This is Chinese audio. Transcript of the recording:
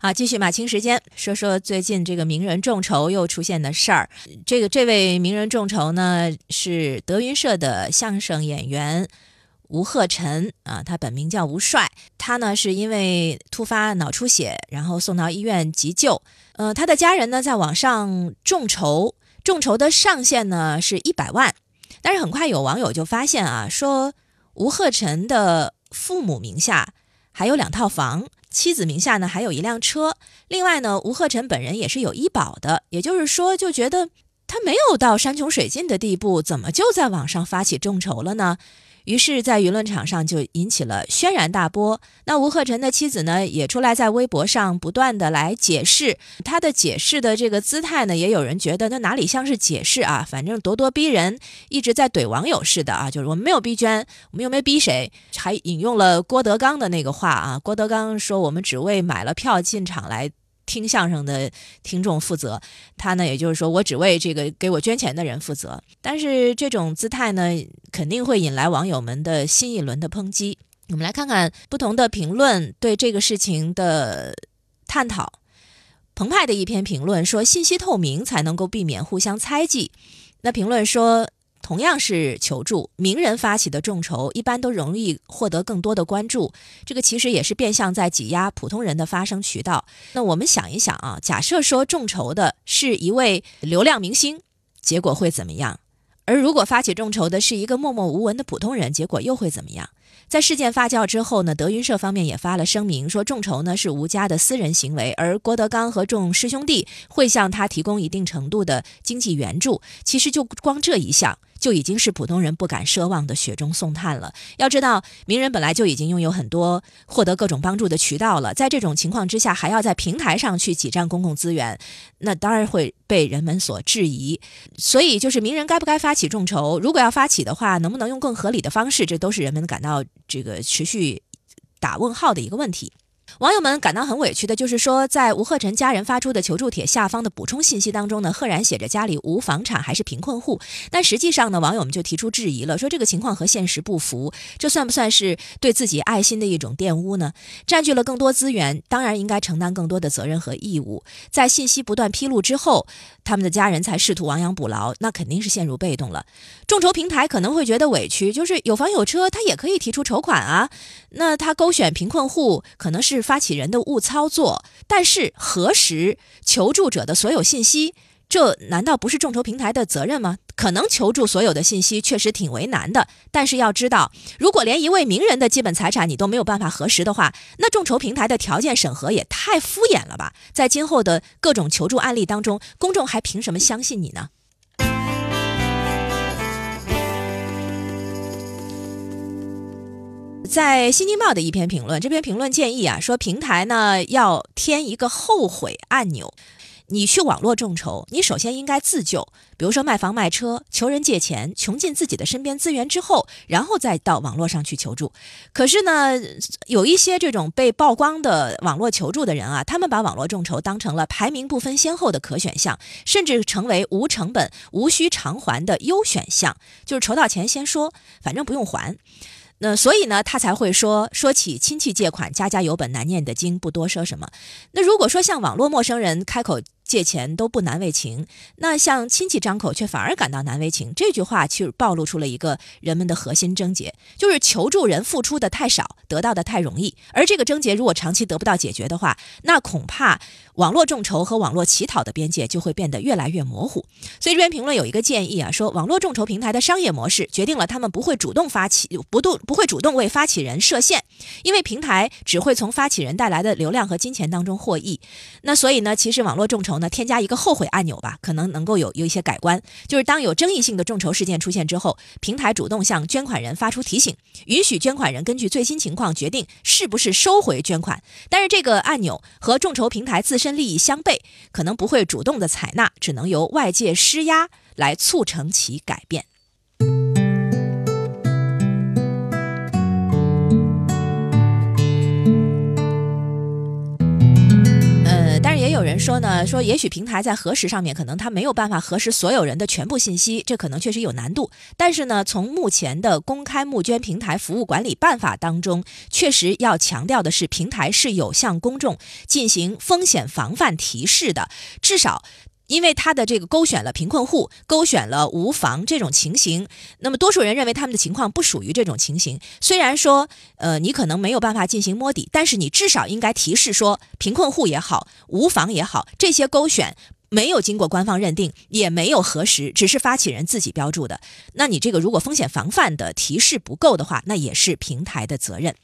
好，继续马清时间，说说最近这个名人众筹又出现的事儿。这个这位名人众筹呢，是德云社的相声演员吴鹤臣啊，他本名叫吴帅。他呢是因为突发脑出血，然后送到医院急救。呃，他的家人呢在网上众筹，众筹的上限呢是一百万。但是很快有网友就发现啊，说吴鹤臣的父母名下还有两套房。妻子名下呢还有一辆车，另外呢，吴鹤臣本人也是有医保的，也就是说，就觉得他没有到山穷水尽的地步，怎么就在网上发起众筹了呢？于是，在舆论场上就引起了轩然大波。那吴鹤臣的妻子呢，也出来在微博上不断的来解释，他的解释的这个姿态呢，也有人觉得那哪里像是解释啊？反正咄咄逼人，一直在怼网友似的啊！就是我们没有逼捐，我们又没逼谁，还引用了郭德纲的那个话啊。郭德纲说：“我们只为买了票进场来。”听相声的听众负责，他呢，也就是说，我只为这个给我捐钱的人负责。但是这种姿态呢，肯定会引来网友们的新一轮的抨击。我们来看看不同的评论对这个事情的探讨。澎湃的一篇评论说：“信息透明才能够避免互相猜忌。”那评论说。同样是求助，名人发起的众筹一般都容易获得更多的关注，这个其实也是变相在挤压普通人的发声渠道。那我们想一想啊，假设说众筹的是一位流量明星，结果会怎么样？而如果发起众筹的是一个默默无闻的普通人，结果又会怎么样？在事件发酵之后呢，德云社方面也发了声明，说众筹呢是吴家的私人行为，而郭德纲和众师兄弟会向他提供一定程度的经济援助。其实就光这一项。就已经是普通人不敢奢望的雪中送炭了。要知道，名人本来就已经拥有很多获得各种帮助的渠道了，在这种情况之下，还要在平台上去挤占公共资源，那当然会被人们所质疑。所以，就是名人该不该发起众筹？如果要发起的话，能不能用更合理的方式？这都是人们感到这个持续打问号的一个问题。网友们感到很委屈的，就是说，在吴鹤臣家人发出的求助帖下方的补充信息当中呢，赫然写着家里无房产，还是贫困户。但实际上呢，网友们就提出质疑了，说这个情况和现实不符，这算不算是对自己爱心的一种玷污呢？占据了更多资源，当然应该承担更多的责任和义务。在信息不断披露之后，他们的家人才试图亡羊补牢，那肯定是陷入被动了。众筹平台可能会觉得委屈，就是有房有车，他也可以提出筹款啊。那他勾选贫困户，可能是。发起人的误操作，但是核实求助者的所有信息，这难道不是众筹平台的责任吗？可能求助所有的信息确实挺为难的，但是要知道，如果连一位名人的基本财产你都没有办法核实的话，那众筹平台的条件审核也太敷衍了吧？在今后的各种求助案例当中，公众还凭什么相信你呢？在《新京报》的一篇评论，这篇评论建议啊，说平台呢要添一个后悔按钮。你去网络众筹，你首先应该自救，比如说卖房卖车、求人借钱，穷尽自己的身边资源之后，然后再到网络上去求助。可是呢，有一些这种被曝光的网络求助的人啊，他们把网络众筹当成了排名不分先后的可选项，甚至成为无成本、无需偿还的优选项，就是筹到钱先说，反正不用还。那所以呢，他才会说说起亲戚借款，家家有本难念的经，不多说什么。那如果说像网络陌生人开口。借钱都不难为情，那向亲戚张口却反而感到难为情。这句话却暴露出了一个人们的核心症结，就是求助人付出的太少，得到的太容易。而这个症结如果长期得不到解决的话，那恐怕网络众筹和网络乞讨的边界就会变得越来越模糊。所以这篇评论有一个建议啊，说网络众筹平台的商业模式决定了他们不会主动发起，不动不会主动为发起人设限，因为平台只会从发起人带来的流量和金钱当中获益。那所以呢，其实网络众筹。那添加一个后悔按钮吧，可能能够有有一些改观。就是当有争议性的众筹事件出现之后，平台主动向捐款人发出提醒，允许捐款人根据最新情况决定是不是收回捐款。但是这个按钮和众筹平台自身利益相悖，可能不会主动的采纳，只能由外界施压来促成其改变。有人说呢，说也许平台在核实上面，可能它没有办法核实所有人的全部信息，这可能确实有难度。但是呢，从目前的公开募捐平台服务管理办法当中，确实要强调的是，平台是有向公众进行风险防范提示的，至少。因为他的这个勾选了贫困户，勾选了无房这种情形，那么多数人认为他们的情况不属于这种情形。虽然说，呃，你可能没有办法进行摸底，但是你至少应该提示说，贫困户也好，无房也好，这些勾选没有经过官方认定，也没有核实，只是发起人自己标注的。那你这个如果风险防范的提示不够的话，那也是平台的责任。